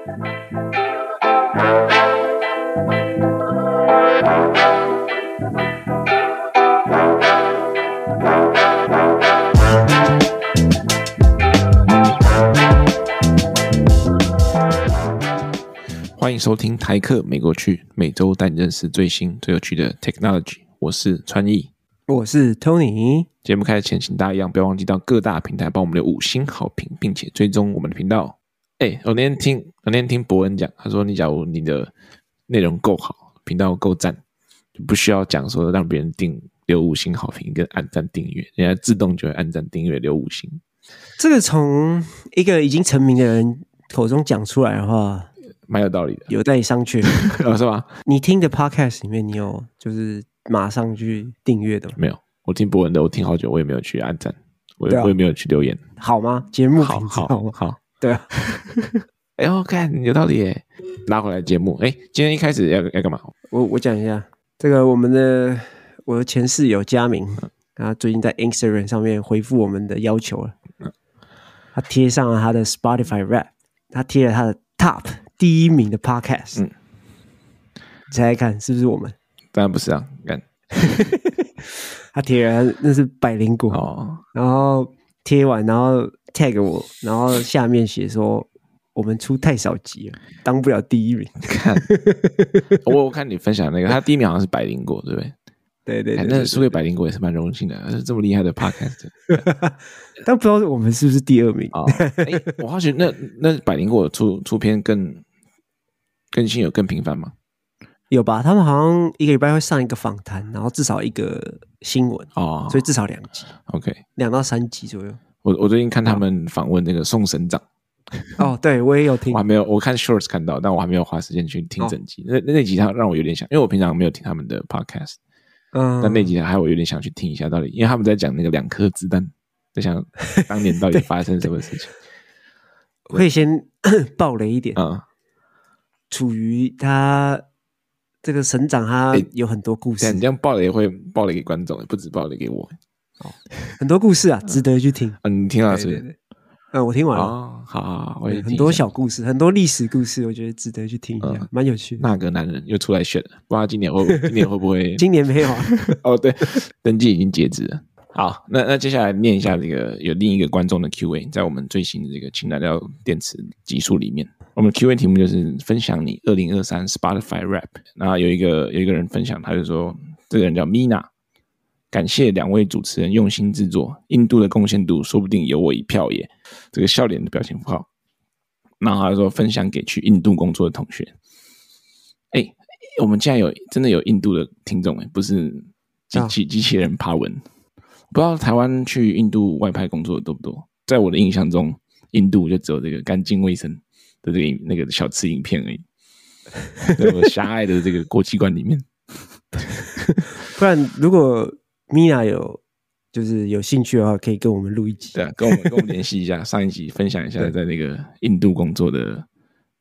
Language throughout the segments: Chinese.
欢迎收听台客美国趣，每周带你认识最新最有趣的 technology。我是川艺，我是 Tony。节目开始前，请大家一样不要忘记到各大平台帮我们留五星好评，并且追踪我们的频道。哎，我那天听我那天听博恩讲，他说你假如你的内容够好，频道够赞，就不需要讲说让别人订留五星好评跟按赞订阅，人家自动就会按赞订阅留五星。这个从一个已经成名的人口中讲出来的话。蛮有道理的，有带你上去，是吧？你听的 podcast 里面，你有就是马上去订阅的吗？没有，我听博文的，我听好久，我也没有去按赞，我也、啊、我也没有去留言，好吗？节目好好好，好，对啊。哎呦，看有道理耶！拉回来节目，哎，今天一开始要要干嘛？我我讲一下，这个我们的我的前室友佳明，他最近在 Instagram 上面回复我们的要求了，他贴上了他的 Spotify Rap，他贴了他的 Top。第一名的 Podcast，嗯，猜猜看是不是我们？当然不是啊，看，他贴了那是百灵果哦，然后贴完，然后 tag 我，然后下面写说我们出太少集了，当不了第一名。看，我我看你分享那个，他第一名好像是百灵果，对不对？对对，对，那输给百灵果也是蛮荣幸的，是这么厉害的 Podcast。但不知道我们是不是第二名我好奇那那百灵果出出片更。更新有更频繁吗？有吧，他们好像一个礼拜会上一个访谈，然后至少一个新闻哦，所以至少两集。OK，两到三集左右。我我最近看他们访问那个宋省长。哦，对我也有听，我还没有我看 shorts 看到，但我还没有花时间去听整集。哦、那那集他让我有点想，因为我平常没有听他们的 podcast，嗯，但那集还我有点想去听一下到底，因为他们在讲那个两颗子弹，在想当年到底发生什么事情。我可以先 爆雷一点啊。嗯处于他这个省长，他有很多故事。欸、你这样爆雷也会爆雷给观众，不止爆雷给我。哦，很多故事啊，值得去听。嗯，你听了是不是？嗯、呃，我听完了。哦、好，好，好，我也很多小故事，很多历史故事，我觉得值得去听一下，蛮、嗯、有趣的。那个男人又出来选了，不知道今年会 今年会不会？今年没有啊。哦，对，登记已经截止了。好，那那接下来念一下这个有另一个观众的 Q&A，在我们最新的这个氢燃料电池集数里面。我们 Q&A 题目就是分享你二零二三 Spotify Rap，然后有一个有一个人分享，他就说这个人叫 Mina，感谢两位主持人用心制作，印度的贡献度说不定有我一票耶，这个笑脸的表情符号。然后他说分享给去印度工作的同学，哎，我们竟然有真的有印度的听众哎，不是机器机器人爬文，不知道台湾去印度外派工作的多不多？在我的印象中，印度就只有这个干净卫生。的这个那个小吃影片而已，在我狭隘的这个国际观里面，不然如果米娜有就是有兴趣的话，可以跟我们录一集，对啊，跟我们跟我们联系一下，上一集分享一下在那个印度工作的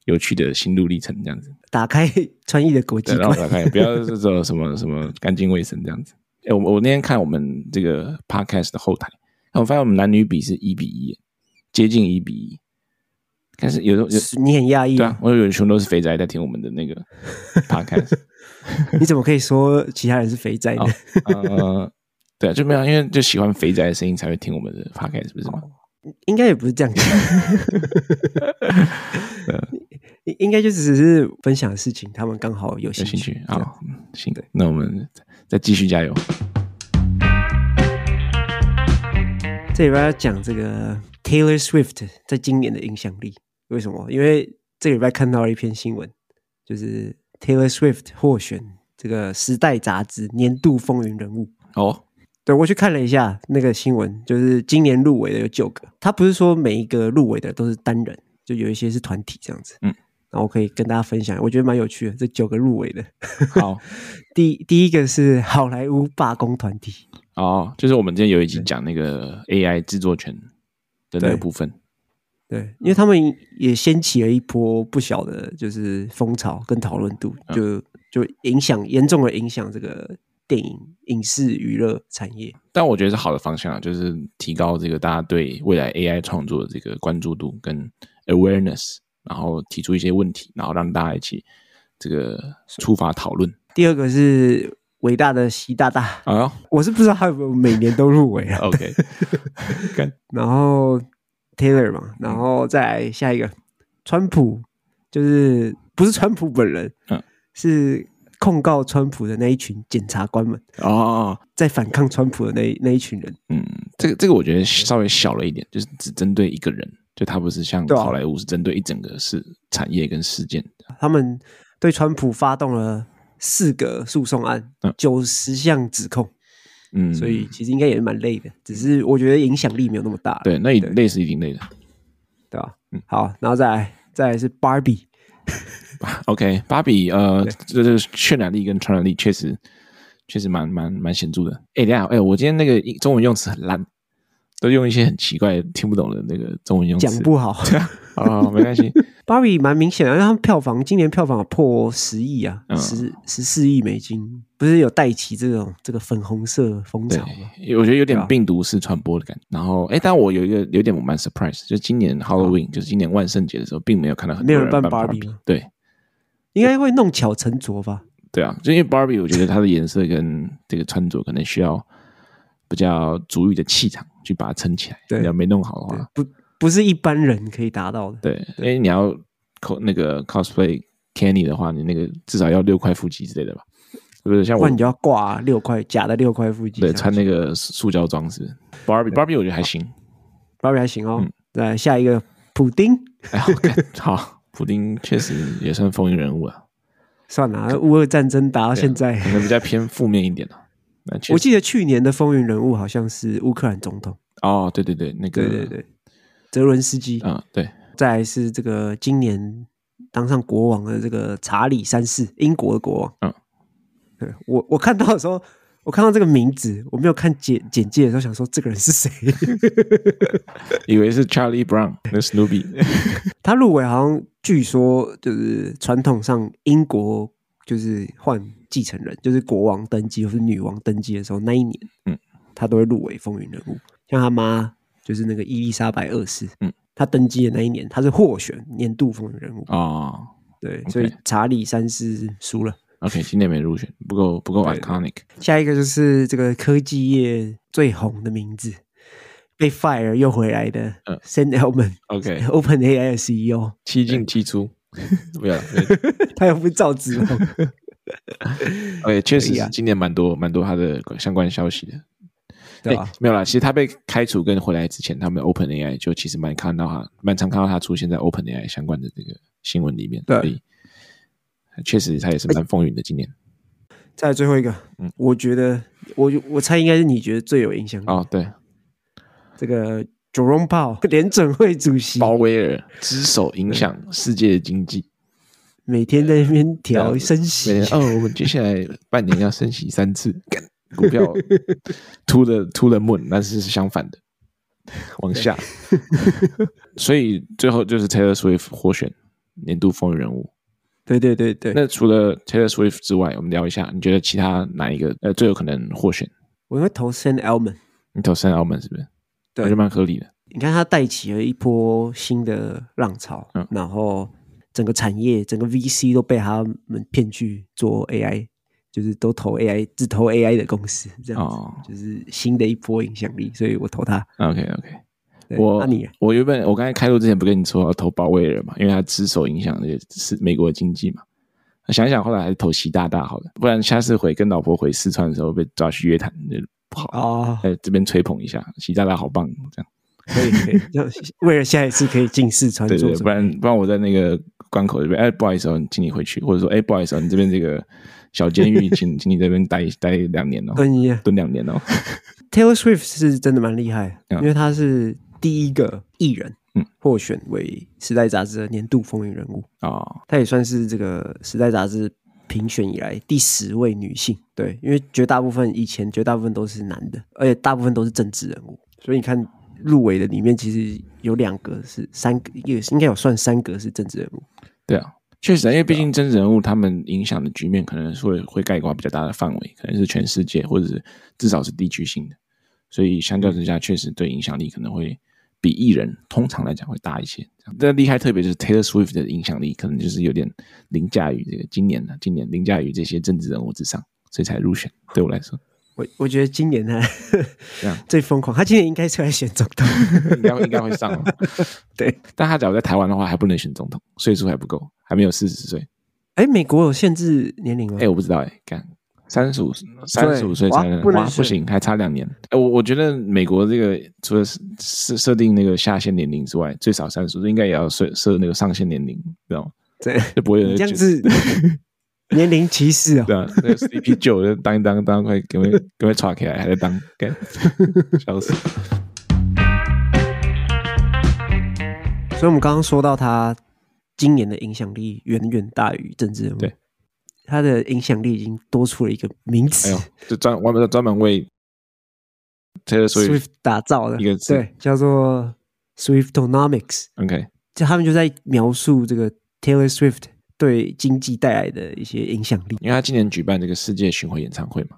有趣的心路历程，这样子，打开 川艺的国际观，然后打开，不要是说什么什么干净卫生这样子。哎，我我那天看我们这个 podcast 的后台，我发现我们男女比是一比一，接近一比一。但是有时候有你很讶异，对啊，我以为全都是肥宅在听我们的那个 podcast。你怎么可以说其他人是肥宅呢？哦、呃，对啊，就没有，因为就喜欢肥宅的声音才会听我们的 podcast，不是吗？应该也不是这样子，应 应该就只是分享的事情，他们刚好有兴趣。兴趣好，行的，那我们再继续加油。这里边要讲这个 Taylor Swift 在今年的影响力。为什么？因为这个礼拜看到了一篇新闻，就是 Taylor Swift 获选这个《时代》杂志年度风云人物。哦，对，我去看了一下那个新闻，就是今年入围的有九个。他不是说每一个入围的都是单人，就有一些是团体这样子。嗯，然后我可以跟大家分享，我觉得蛮有趣的。这九个入围的，好，第第一个是好莱坞罢工团体。哦，就是我们之前有一集讲那个 AI 制作权的那个部分。对，因为他们也掀起了一波不小的，就是风潮跟讨论度，就就影响严重的影响这个电影影视娱乐产业。但我觉得是好的方向啊，就是提高这个大家对未来 AI 创作的这个关注度跟 awareness，然后提出一些问题，然后让大家一起这个出发讨论。第二个是伟大的习大大啊，哦、我是不知道他有没有每年都入围啊。OK，然后 Taylor 嘛，然后再来下一个川普，就是不是川普本人，嗯，是。控告川普的那一群检察官们哦，在反抗川普的那那一群人，嗯，这个这个我觉得稍微小了一点，就是只针对一个人，就他不是像好莱坞是针对一整个是产业跟事件。他们对川普发动了四个诉讼案，九十项指控，嗯，所以其实应该也是蛮累的，只是我觉得影响力没有那么大。对，那累是一定累的，对吧？嗯，好，然后再来再来是 Barbie。OK，芭比，呃，这这渲染力跟传染力确实确实蛮蛮蛮显著的。哎，等下，哎，我今天那个中文用词很烂，都用一些很奇怪、听不懂的那个中文用词，讲不好。哦，没关系。芭比蛮明显的，因为他们票房今年票房破十亿啊，十十四亿美金，不是有带起这种这个粉红色风潮吗？我觉得有点病毒式传播的感觉。然后，哎，但我有一个有点我蛮 surprise，就是今年 Halloween，就是今年万圣节的时候，并没有看到很多人办芭比。对。应该会弄巧成拙吧？对啊，就因为 Barbie，我觉得它的颜色跟这个穿着可能需要比较足裕的气场去把它撑起来。对，要没弄好的话，不不是一般人可以达到的。对，因为你要 cos 那个 cosplay Kenny 的话，你那个至少要六块腹肌之类的吧？是不是？像我，你就要挂六块假的六块腹肌，对，穿那个塑胶装是 Barbie，Barbie 我觉得还行，Barbie 还行哦。再下一个普丁，哎，好。普丁确实也算风云人物啊，算了，乌俄战争打到现在，可能比较偏负面一点了。我记得去年的风云人物好像是乌克兰总统。哦，对对对，那个对对对，泽伦斯基啊，对。再来是这个今年当上国王的这个查理三世，英国的国王。嗯，对我我看到的时候。我看到这个名字，我没有看简简介的时候，想说这个人是谁？以为是 Charlie Brown，那 Snoopy。他入围好像据说就是传统上英国就是换继承人，就是国王登基或是女王登基的时候那一年，嗯，他都会入围风云人物。像他妈就是那个伊丽莎白二世，嗯，他登基的那一年，他是获选年度风云人物啊。哦、对，Okay. 所以查理三世输了。OK，今年没入选，不够不够 iconic。下一个就是这个科技业最红的名字，被 fire 又回来的 Sam Altman。OK，OpenAI 的 CEO，七进七出，不要，他又不造纸。OK，确实是今年蛮多蛮多他的相关消息的。对吧？没有啦，其实他被开除跟回来之前，他们 OpenAI 就其实蛮看到他，蛮常看到他出现在 OpenAI 相关的这个新闻里面。对。确实，他也是蛮风云的。今年，再来最后一个，嗯，我觉得，我我猜应该是你觉得最有影响力哦。对，这个 Jerome Powell 联准会主席鲍威尔，之手影响世界的经济，每天在那边调升息。哦，我们接下来半年要升息三次，股票 to the to the moon，但是是相反的，往下。所以最后就是 Taylor Swift 获选年度风云人物。对对对对，那除了 Taylor Swift 之外，我们聊一下，你觉得其他哪一个呃最有可能获选？我会投 Sam Altman。你投 Sam Altman 是不是？对，还是蛮合理的。你看他带起了一波新的浪潮，嗯，然后整个产业、整个 VC 都被他们骗去做 AI，就是都投 AI，只投 AI 的公司，这样子，哦，就是新的一波影响力，所以我投他。OK OK。我我原本我刚才开录之前不跟你说要投鲍威尔嘛，因为他之手影响的是美国的经济嘛。想一想，后来还是投习大大好了，不然下次回跟老婆回四川的时候被抓去约谈就不好啊。哎，这边吹捧一下习大大好棒，这样可以可以，为了下一次可以进四川，对对，不然不然我在那个关口这边，哎，不好意思哦，请你回去，或者说哎，不好意思哦，你这边这个小监狱，请请你这边待待两年哦，蹲一蹲两年哦。Taylor Swift 是真的蛮厉害，因为他是。第一个艺人，嗯，获选为《时代》杂志的年度风云人物啊，她也算是这个《时代》杂志评选以来第十位女性。对，因为绝大部分以前绝大部分都是男的，而且大部分都是政治人物，所以你看入围的里面其实有两个是三个，也应该有算三个是政治人物。对啊，确实，因为毕竟政治人物他们影响的局面可能会会概括比较大的范围，可能是全世界或者是至少是地区性的，所以相较之下，确实对影响力可能会。比艺人通常来讲会大一些。这厉害特别就是 Taylor Swift 的影响力，可能就是有点凌驾于这个今年的今年凌驾于这些政治人物之上，所以才入选。对我来说，我我觉得今年呢 最疯狂，他今年应该出来选总统，应该应该会上。对，但他假如在台湾的话，还不能选总统，岁数还不够，还没有四十岁。哎，美国有限制年龄吗？哎，我不知道哎，干。三十五，三十五岁才能，哇，不行，还差两年。哎，我我觉得美国这个除了设设定那个下限年龄之外，最少三十五岁应该也要设设那个上限年龄，知道吗？对，就不会有人这样子 年龄歧视啊。对啊，那个 CP 九就当一当，当快给我给我吵起来，还在当，笑死。所以，我们刚刚说到他今年的影响力远远大于政治人物。对。他的影响力已经多出了一个名词，哎呦，就专专门专门为 Taylor Swift 打造的一个词，对，叫做 Swiftonomics。OK，就他们就在描述这个 Taylor Swift 对经济带来的一些影响力。因为他今年举办这个世界巡回演唱会嘛，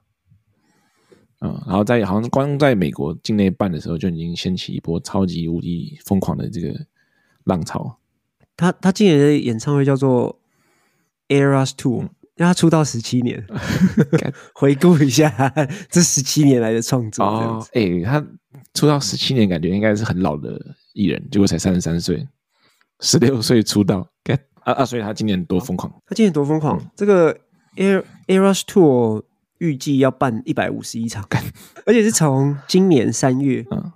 嗯，然后在好像光在美国境内办的时候，就已经掀起一波超级无敌疯狂的这个浪潮。他他今年的演唱会叫做 Eras Tour。让他出道十七年，回顾一下这十七年来的创作。哦，哎、欸，他出道十七年，感觉应该是很老的艺人，结果才三十三岁，十六岁出道。啊啊！所以他今年多疯狂？他今年多疯狂？嗯、这个 Air Eras Tour 预计要办一百五十一场，而且是从今年三月、嗯、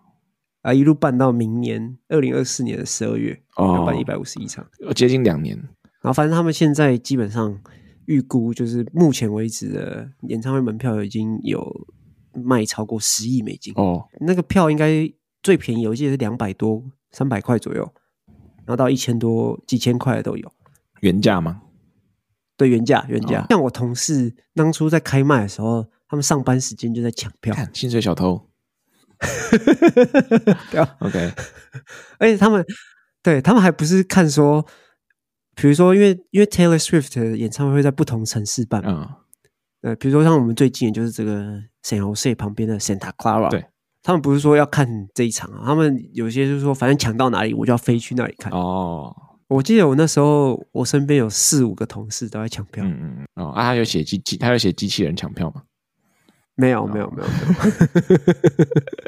啊一路办到明年二零二四年的十二月，哦、要办一百五十一场，接近两年。然后反正他们现在基本上。预估就是目前为止的演唱会门票已经有卖超过十亿美金哦，那个票应该最便宜，我记得是两百多、三百块左右，然后到一千多、几千块的都有。原价吗？对，原价，原价。哦、像我同事当初在开卖的时候，他们上班时间就在抢票，看薪水小偷。对啊，OK。而且他们对他们还不是看说。比如说，因为因为 Taylor Swift 的演唱会会在不同城市办，嗯，呃，比如说像我们最近就是这个 San Jose 旁边的 Santa Clara，对，他们不是说要看这一场啊，他们有些就是说，反正抢到哪里，我就要飞去那里看。哦，我记得我那时候，我身边有四五个同事都在抢票。嗯嗯嗯。哦，啊，他有写机器，他有写机器人抢票吗？没有，没有，没有，没有。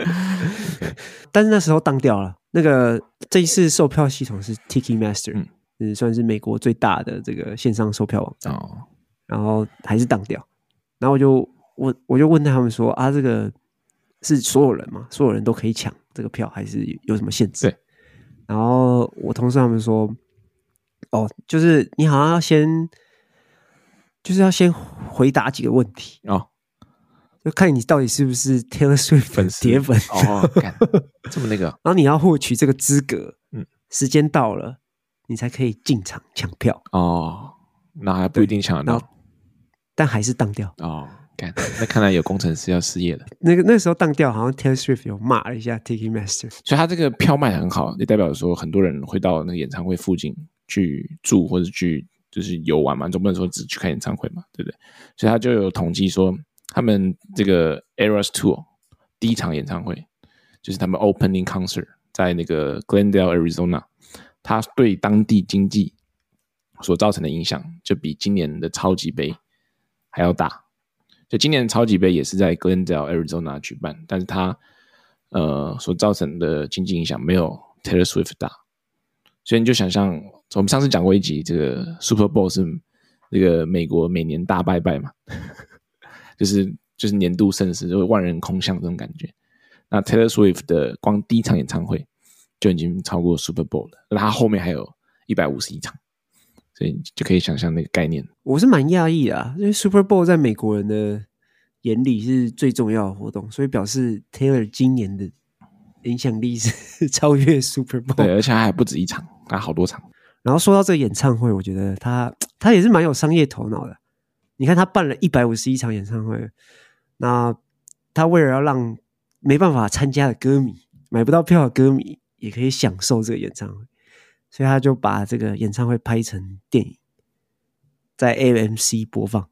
但是那时候当掉了。那个这一次售票系统是 Ticketmaster。嗯是算是美国最大的这个线上售票网站，哦、然后还是当掉，然后我就问我就问他们说啊，这个是所有人吗？所有人都可以抢这个票，还是有什么限制？对。然后我同事他们说，哦，就是你好像要先，就是要先回答几个问题哦，就看你到底是不是 Taylor Swift 粉铁粉哦，这么那个，然后你要获取这个资格，嗯，时间到了。你才可以进场抢票哦，那还不一定抢得到，但还是当掉哦。看，那看来有工程师要失业了。那个那时候当掉，好像 Taylor Swift 有骂了一下 Ticketmaster，所以他这个票卖得很好，也代表说很多人会到那个演唱会附近去住或者去就是游玩嘛，总不能说只去看演唱会嘛，对不对？所以他就有统计说，他们这个 Eras Tour 第一场演唱会就是他们 Opening Concert 在那个 Glendale Arizona。它对当地经济所造成的影响，就比今年的超级杯还要大。就今年超级杯也是在 Glendale Arizona 举办，但是它呃所造成的经济影响没有 Taylor Swift 大。所以你就想象，我们上次讲过一集，这个 Super Bowl 是那个美国每年大拜拜嘛，就是就是年度盛事，就是万人空巷这种感觉。那 Taylor Swift 的光第一场演唱会。就已经超过 Super Bowl 了，那他后面还有一百五十一场，所以就可以想象那个概念。我是蛮讶异的啊，因为 Super Bowl 在美国人的眼里是最重要的活动，所以表示 Taylor 今年的影响力是 超越 Super Bowl。对，而且他还不止一场，他好多场。然后说到这个演唱会，我觉得他他也是蛮有商业头脑的。你看他办了一百五十一场演唱会，那他为了要让没办法参加的歌迷买不到票的歌迷。也可以享受这个演唱会，所以他就把这个演唱会拍成电影，在 AMC 播放，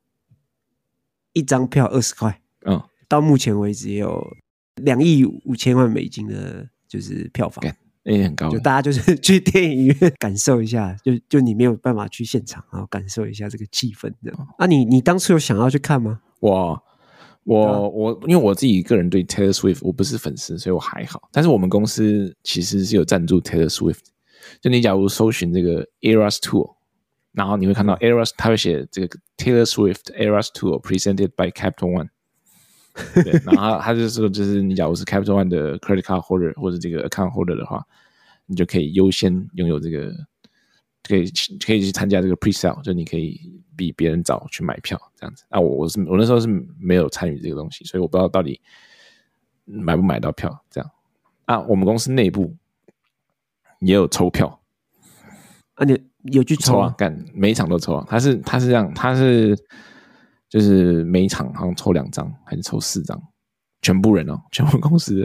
一张票二十块，嗯，到目前为止也有两亿五千万美金的，就是票房，那也很高。就大家就是 去电影院 感受一下，就就你没有办法去现场，然后感受一下这个气氛这样。啊你，你你当初有想要去看吗？我我我，因为我自己个人对 Taylor Swift 我不是粉丝，所以我还好。但是我们公司其实是有赞助 Taylor Swift。就你假如搜寻这个 Eras Tour，然后你会看到 Eras，他会写这个 Taylor Swift Eras Tour presented by Capital One。对，然后他就说，就是你假如是 Capital One 的 credit card holder 或者这个 account holder 的话，你就可以优先拥有这个，可以可以去参加这个 pre-sale，就你可以比别人早去买票这样子。啊，我我是我那时候是没有参与这个东西，所以我不知道到底买不买到票这样。啊，我们公司内部也有抽票，啊，你有去抽啊？干，每一场都抽啊？他是他是这样，他是。就是每一场好像抽两张还是抽四张，全部人哦，全部公司，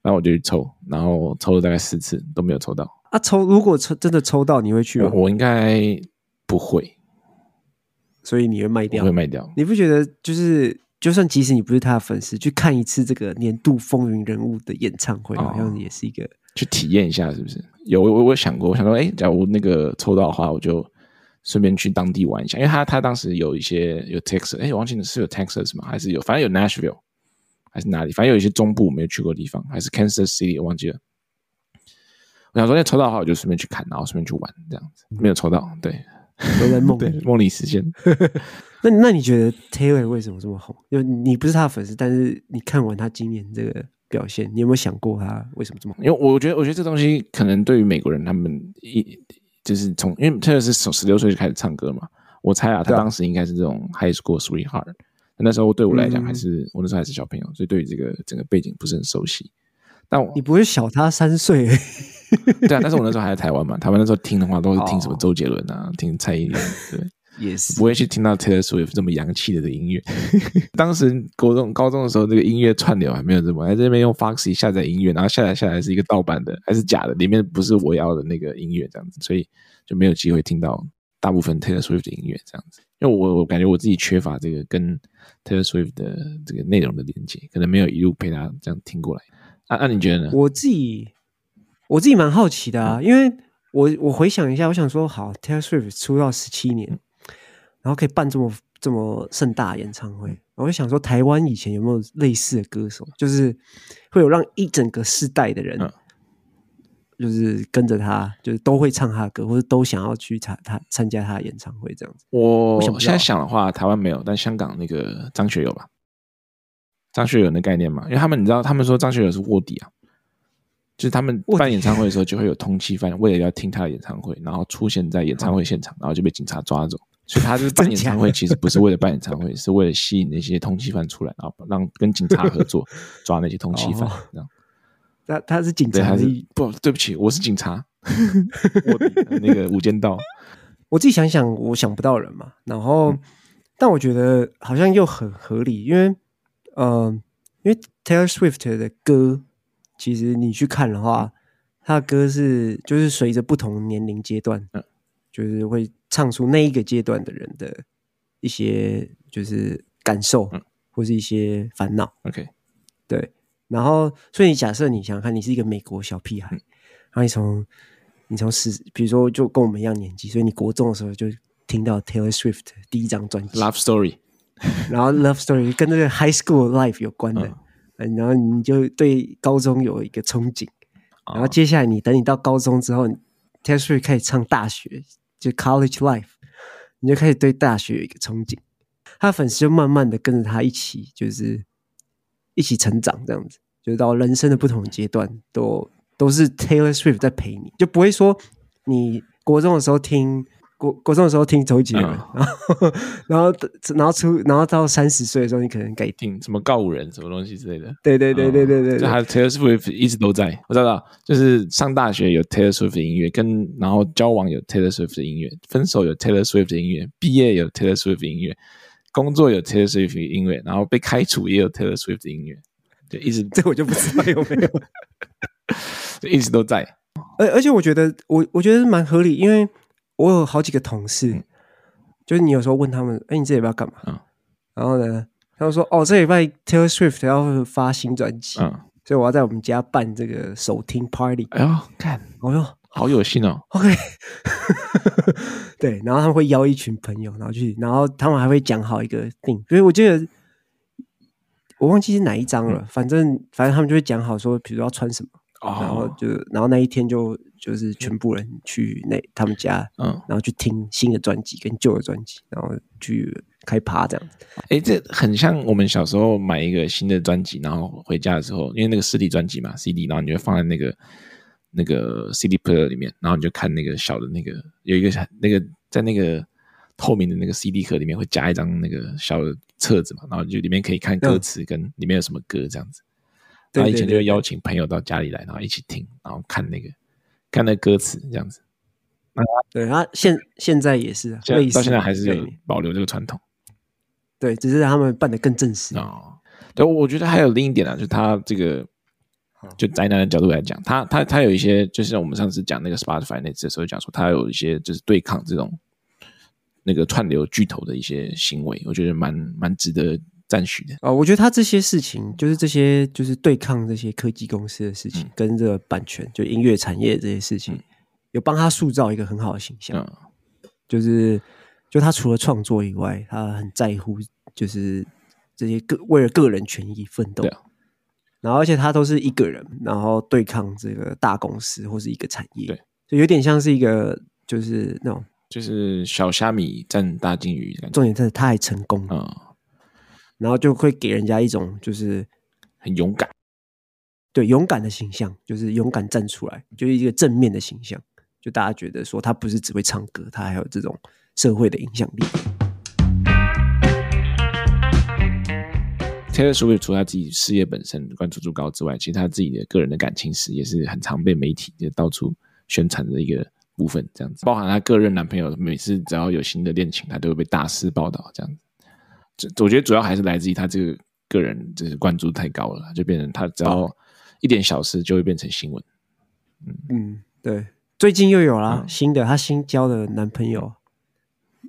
然后我就去抽，然后抽了大概四次都没有抽到。啊，抽如果抽真的抽到，你会去吗？我，我应该不会，所以你会卖掉？会卖掉。你不觉得就是，就算即使你不是他的粉丝，去看一次这个年度风云人物的演唱会，好像也是一个、哦、去体验一下，是不是？有我我有想过，我想说，哎，假如那个抽到的话，我就。顺便去当地玩一下，因为他他当时有一些有 Texas，哎，我忘记了是有 Texas 吗？还是有？反正有 Nashville，还是哪里？反正有一些中部没有去过的地方，还是 Kansas City，我忘记了。我想说，那抽到的话，我就顺便去看，然后顺便去玩，这样子。没有抽到，对，都在梦里，梦里实现。那那你觉得 Taylor 为什么这么红？因为你不是他的粉丝，但是你看完他今年这个表现，你有没有想过他为什么这么红？因为我觉得，我觉得这东西可能对于美国人他们一。就是从，因为 Taylor 是从十六岁就开始唱歌嘛，我猜啊，他当时应该是这种 high school sweetheart，那时候对我来讲还是、嗯、我那时候还是小朋友，所以对于这个整个背景不是很熟悉。但我你不会小他三岁？对啊，但是我那时候还在台湾嘛，台湾那时候听的话都是听什么周杰伦啊，哦、听蔡依林，对，也是不会去听到 Taylor Swift 这么洋气的的音乐。当时高中高中的时候，这个音乐串流还没有这么，还在这边用 Foxy 下载音乐，然后下载下来是一个盗版的，还是假的，里面不是我要的那个音乐，这样子，所以。就没有机会听到大部分 Taylor Swift 的音乐这样子，因为我我感觉我自己缺乏这个跟 Taylor Swift 的这个内容的连接，可能没有一路陪他这样听过来。啊，那、啊、你觉得呢？我自己我自己蛮好奇的啊，嗯、因为我我回想一下，我想说，好，Taylor Swift 出道十七年，然后可以办这么这么盛大的演唱会，我就想说，台湾以前有没有类似的歌手，就是会有让一整个世代的人。嗯就是跟着他，就是都会唱他的歌，或者都想要去参他参加他的演唱会这样子。我现在想的话，台湾没有，但香港那个张学友吧，张学友的概念嘛，因为他们你知道，他们说张学友是卧底啊，就是他们办演唱会的时候就会有通缉犯，为了要听他的演唱会，然后出现在演唱会现场，然后就被警察抓走。所以他就是办演唱会，其实不是为了办演唱会，是为了吸引那些通缉犯出来，然后让跟警察合作抓那些通缉犯，这样。他他是警察，还是不？对不起，我是警察。我那个无间道，我自己想想，我想不到人嘛。然后，嗯、但我觉得好像又很合理，因为，嗯、呃，因为 Taylor Swift 的歌，其实你去看的话，他的歌是就是随着不同年龄阶段，嗯，就是会唱出那一个阶段的人的一些就是感受，嗯，或是一些烦恼。OK，对。然后，所以你假设你想想看，你是一个美国小屁孩，嗯、然后你从你从十，比如说就跟我们一样年纪，所以你国中的时候就听到 Taylor Swift 第一张专辑《Love Story》，然后《Love Story》跟那个 High School Life 有关的，嗯、然后你就对高中有一个憧憬，然后接下来你等你到高中之后，Taylor Swift 开始唱大学，就 College Life，你就开始对大学有一个憧憬，他的粉丝就慢慢的跟着他一起，就是。一起成长，这样子，就是到人生的不同阶段，都都是 Taylor Swift 在陪你，就不会说你国中的时候听国国中的时候听周杰伦，然后然后然后出然后到三十岁的时候，你可能改听什么告五人什么东西之类的。对对对对对对，就还 Taylor Swift 一直都在，我知道，就是上大学有 Taylor Swift 的音乐，跟然后交往有 Taylor Swift 的音乐，分手有 Taylor Swift 的音乐，毕业有 Taylor Swift 的音乐。工作有 Taylor Swift 音乐，然后被开除也有 Taylor Swift 的音乐，对，一直 这我就不知道有没有，就一直都在。而而且我觉得我我觉得蛮合理，因为我有好几个同事，嗯、就是你有时候问他们，哎，你这礼拜要干嘛？嗯、然后呢，他们说，哦，这礼拜 Taylor Swift 要发新专辑，嗯，所以我要在我们家办这个首听 party。哎呦，看，哎呦，好有心哦。OK，对，然后他们会邀一群朋友，然后去，然后他们还会讲好一个 thing。所以我记得我忘记是哪一张了，嗯、反正反正他们就会讲好说，比如说要穿什么。然后就，然后那一天就就是全部人去那他们家，嗯，然后去听新的专辑跟旧的专辑，然后去开趴这样子。哎，这很像我们小时候买一个新的专辑，然后回家的时候，因为那个实体专辑嘛，CD，然后你就放在那个那个 CD player 里面，然后你就看那个小的那个有一个那个在那个透明的那个 CD 壳里面会夹一张那个小的册子嘛，然后就里面可以看歌词跟里面有什么歌这样子。他以前就会邀请朋友到家里来，然后一起听，然后看那个看那歌词这样子。对，他现现在也是，现在到现在还是有保留这个传统。对，只是他们办得更正式哦。对，我觉得还有另一点啊，就是他这个就宅男的角度来讲，他他他有一些，就是我们上次讲那个 Spotify 那次的时候讲说，他有一些就是对抗这种那个串流巨头的一些行为，我觉得蛮蛮值得。赞许的哦，我觉得他这些事情，就是这些就是对抗这些科技公司的事情，嗯、跟这个版权，就音乐产业这些事情，嗯、有帮他塑造一个很好的形象。嗯、就是，就他除了创作以外，他很在乎，就是这些个为了个人权益奋斗。啊、然后，而且他都是一个人，然后对抗这个大公司或是一个产业，对，就有点像是一个，就是那种，就是小虾米战大鲸鱼。重点是他还成功啊。嗯然后就会给人家一种就是很勇敢，对勇敢的形象，就是勇敢站出来，就是一个正面的形象。就大家觉得说他不是只会唱歌，他还有这种社会的影响力。Taylor Swift 除了他自己事业本身关注度高之外，其实他自己的个人的感情史也是很常被媒体就到处宣传的一个部分。这样子，包含他个人男朋友，每次只要有新的恋情，他都会被大肆报道。这样子。我觉得主要还是来自于他这个个人，就是关注太高了，就变成他只要一点小事就会变成新闻。嗯。嗯，对，最近又有了新的，她新交的男朋友，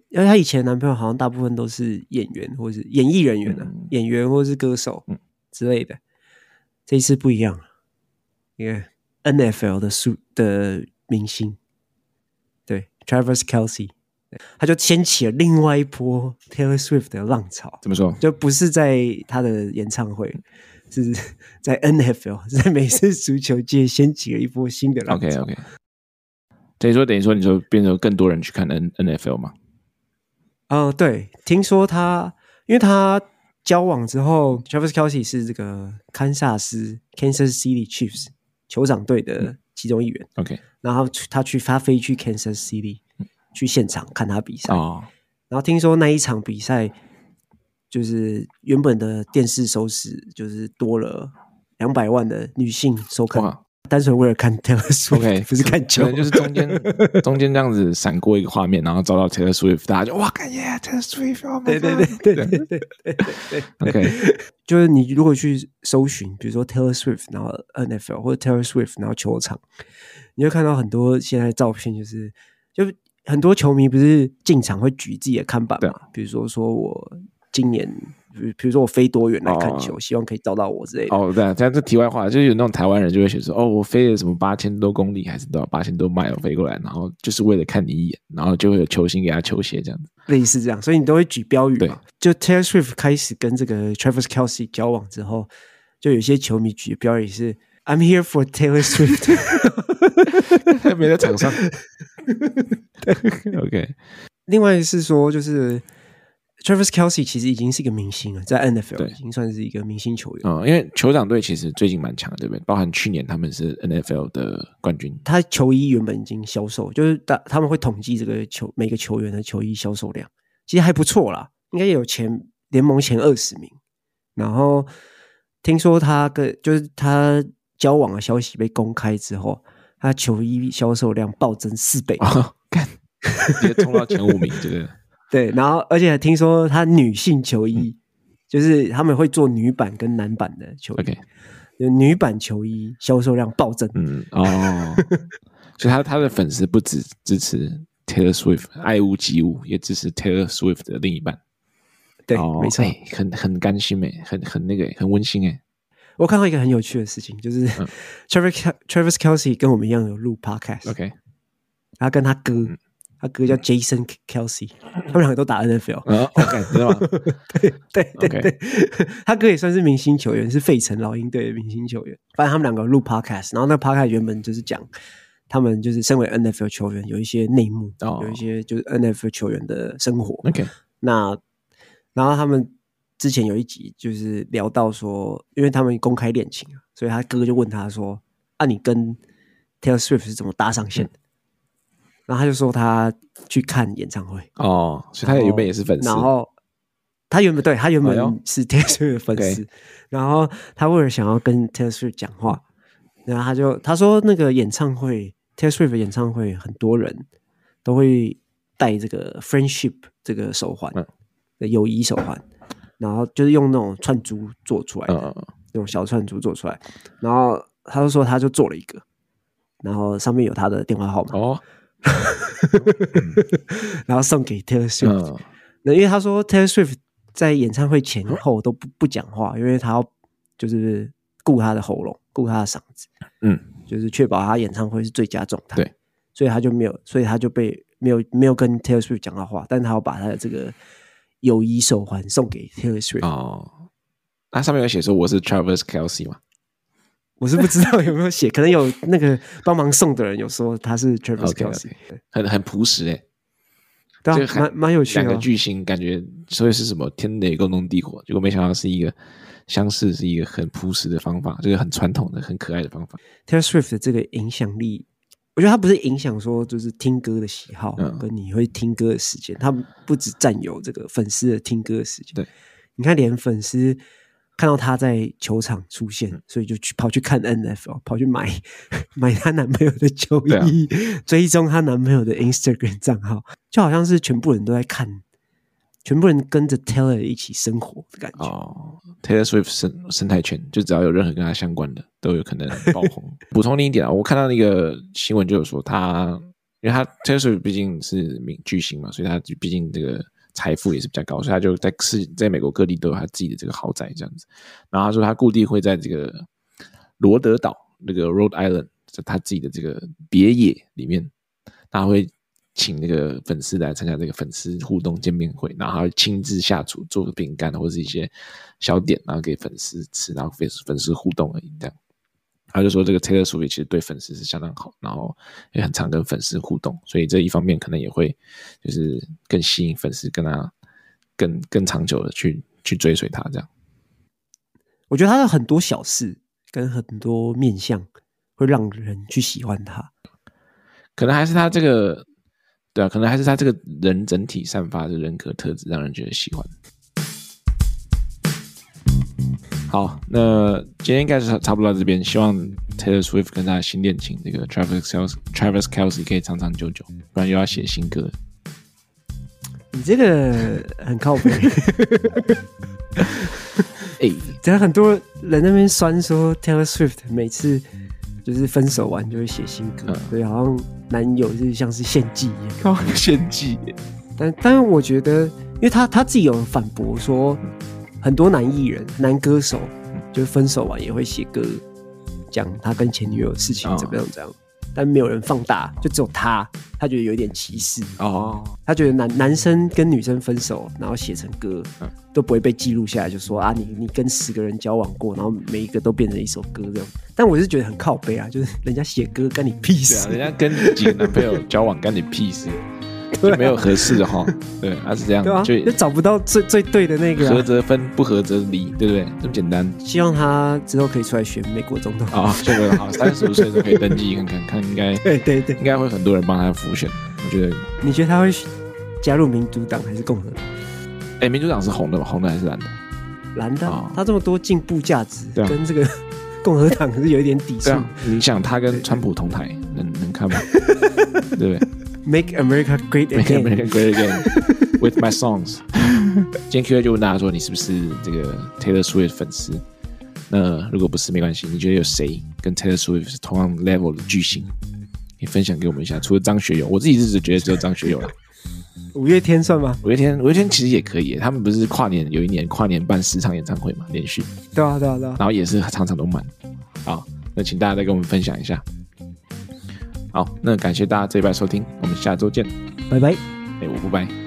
因为她以前男朋友好像大部分都是演员或是演艺人员的、啊嗯、演员或是歌手之类的，这一次不一样，因为 NFL 的数的明星，对，Travis Kelce。他就掀起了另外一波 Taylor Swift 的浪潮。怎么说？就不是在他的演唱会，是在 NFL，在美式足球界掀起了一波新的浪潮。OK OK。等于说，等于说，你就变成更多人去看 N NFL 吗？哦、呃，对，听说他，因为他交往之后，Travis Kelsey 是这个堪萨斯 Kansas City Chiefs 酋长队的其中一员。嗯、OK，然后他去发飞去 Kansas City。去现场看他比赛，哦、然后听说那一场比赛就是原本的电视收视就是多了两百万的女性收看，哇。单纯为了看 Taylor Swift，不是看球，就是中间 中间这样子闪过一个画面，然后找到 Taylor Swift，大家就哇，看耶，Taylor Swift，对对对对对。对对对，OK，就是你如果去搜寻，比如说 Taylor Swift，然后 NFL 或者 Taylor Swift，然后球场，你会看到很多现在照片，就是就。很多球迷不是进场会举自己的看板嘛？比如说，说我今年，比如说我飞多远来看球，希望可以找到我之类的。哦，对啊，这样这题外话，就是有那种台湾人就会写说，哦，我飞了什么八千多公里，还是多少八千多迈，我飞过来，然后就是为了看你一眼，然后就会有球星给他球鞋这样子，类似这样，所以你都会举标语嘛？就 Taylor Swift 开始跟这个 Travis Kelce 交往之后，就有些球迷举标语是 I'm here for Taylor Swift，他 没在场上。对，OK。另外是说，就是 Travis Kelsey 其实已经是一个明星了，在 NFL 已经算是一个明星球员。嗯，因为酋长队其实最近蛮强的，对不对？包含去年他们是 NFL 的冠军。他球衣原本已经销售，就是他他们会统计这个球每个球员的球衣销售量，其实还不错啦，应该有前联盟前二十名。然后听说他跟就是他交往的消息被公开之后。他球衣销售量暴增四倍，哦，干，直接冲到前五名，对不对？对，然后而且听说他女性球衣，嗯、就是他们会做女版跟男版的球衣，Okay. 有女版球衣销售量暴增，嗯哦，所以他他的粉丝不止支持 Taylor Swift 爱屋及乌，也支持 Taylor Swift 的另一半，对，哦、没错，很很甘心诶，很很那个很温馨诶。我看到一个很有趣的事情，就是 Travis、嗯、Travis Kelsey 跟我们一样有录 Podcast，OK，、okay. 他跟他哥。嗯他哥叫 Jason Kelsey，他们两个都打 NFL。哦，OK，知道吗？对对对对. 他哥也算是明星球员，是费城老鹰队的明星球员。反正他们两个录 Podcast，然后那个 Podcast 原本就是讲他们就是身为 NFL 球员有一些内幕，oh. 有一些就是 NFL 球员的生活。OK，那然后他们之前有一集就是聊到说，因为他们公开恋情，所以他哥哥就问他说：“啊，你跟 Taylor Swift 是怎么搭上线的？”嗯。然后他就说他去看演唱会。哦，所以他原本也是粉丝。然后他原本对他原本是 Taylor Swift 的粉丝，哎，然后他为了想要跟 Taylor Swift 讲话，然后他就他说那个演唱会 Taylor Swift 演唱会很多人都会戴这个 friendship 这个手环，友谊手环，然后就是用那种串珠做出来的，嗯、那种小串珠做出来，然后他就说他就做了一个，然后上面有他的电话号码哦。然后送给 Taylor Swift，那、嗯、因为他说 Taylor Swift 在演唱会前后都不不讲话，因为他要就是顾他的喉咙，顾他的嗓子，嗯，就是确保他演唱会是最佳状态。对，所以他就没有，所以他就被没有没有跟 Taylor Swift 讲到话，但他要把他的这个友谊手环送给 Taylor Swift。哦，那上面有写说我是 Travis Kelsey 吗？我是不知道有没有写，可能有那个帮忙送的人有说他是 Travis Kelsey，很很朴实哎，对啊，蛮蛮有趣的。两个巨星感觉所以是什么天雷勾动地火，结果没想到是一个相似，是一个很朴实的方法，就是很传统的、很可爱的方法。Taylor Swift 的这个影响力，我觉得他不是影响说就是听歌的喜好，嗯，跟你会听歌的时间，他不只占有这个粉丝的听歌的时间。对，你看连粉丝。看到他在球场出现，所以就去跑去看 NFL，跑去买 买她男朋友的球衣，啊、追踪她男朋友的 Instagram 账号，就好像是全部人都在看，全部人跟着 Taylor 一起生活的感觉。哦，Taylor Swift 生生态圈，就只要有任何跟他相关的，都有可能爆红。补充另一点啊，我看到那个新闻就有说他，因为他 Taylor Swift 毕竟是名巨星嘛，所以他毕竟这个。财富也是比较高，所以他就在世在美国各地都有他自己的这个豪宅这样子。然后他说他固定会在这个罗德岛那个 Rhode Island，在他自己的这个别野里面，他会请那个粉丝来参加这个粉丝互动见面会，然后亲自下厨做饼干或者是一些小点，然后给粉丝吃，然后粉丝粉丝互动而已这样。他就说这个 Taylor Swift 其实对粉丝是相当好，然后也很常跟粉丝互动，所以这一方面可能也会就是更吸引粉丝跟他更更长久的去去追随他这样。我觉得他的很多小事跟很多面相会让人去喜欢他，可能还是他这个对啊，可能还是他这个人整体散发的人格特质让人觉得喜欢。好，那今天应该是差不多到这边。希望 Taylor Swift 跟他的新恋情这个 Travis Kelce Travis Kelce 可以长长久久，不然又要写新歌。你这个很靠谱。哎、欸，只要很多人那边酸说 Taylor Swift 每次就是分手完就会写新歌，嗯，所以好像男友就是像是献祭一样。献祭。但但是我觉得，因为他他自己有反驳说。很多男艺人、男歌手，就分手完也会写歌，讲他跟前女友的事情怎么样，怎样，但没有人放大，就只有他，他觉得有点歧视哦。他觉得男男生跟女生分手，然后写成歌，都不会被记录下来，就说啊，你你跟十个人交往过，然后每一个都变成一首歌这样。但我是觉得很靠背啊，就是人家写歌干你屁事，啊人家跟几个男朋友交往干你屁事。就没有合适的哈，对，还是这样，对啊，就找不到最最对的那个，合则分，不合则离，对不对？这么简单。希望他之后可以出来选美国总统啊，选个好，三十五岁都可以登记看看，看应该，对对对，应该会很多人帮他复选。我觉得，你觉得他会加入民主党还是共和党？哎，民主党是红的吧？红的还是蓝的？蓝的，他这么多进步价值，跟这个 共和党是有一点抵触。你想他跟川普同台，能能看吗？对不对 make america great make america great again with my songs. 今天 qa 就问大家说你是不是这个 taylor swift 的粉丝？那如果不是没关系你觉得有谁跟 taylor swift 是同样 level 的巨星？你分享给我们一下除了张学友我自己一直觉得只有张学友啦。五月天算吗？五月天五月天其实也可以他们不是跨年有一年跨年办十场演唱会吗连续。对啊对啊对啊。然后也是场场都满。好那请大家再跟我们分享一下。好，那感谢大家这一拜收听，我们下周见，拜拜。哎、我不拜。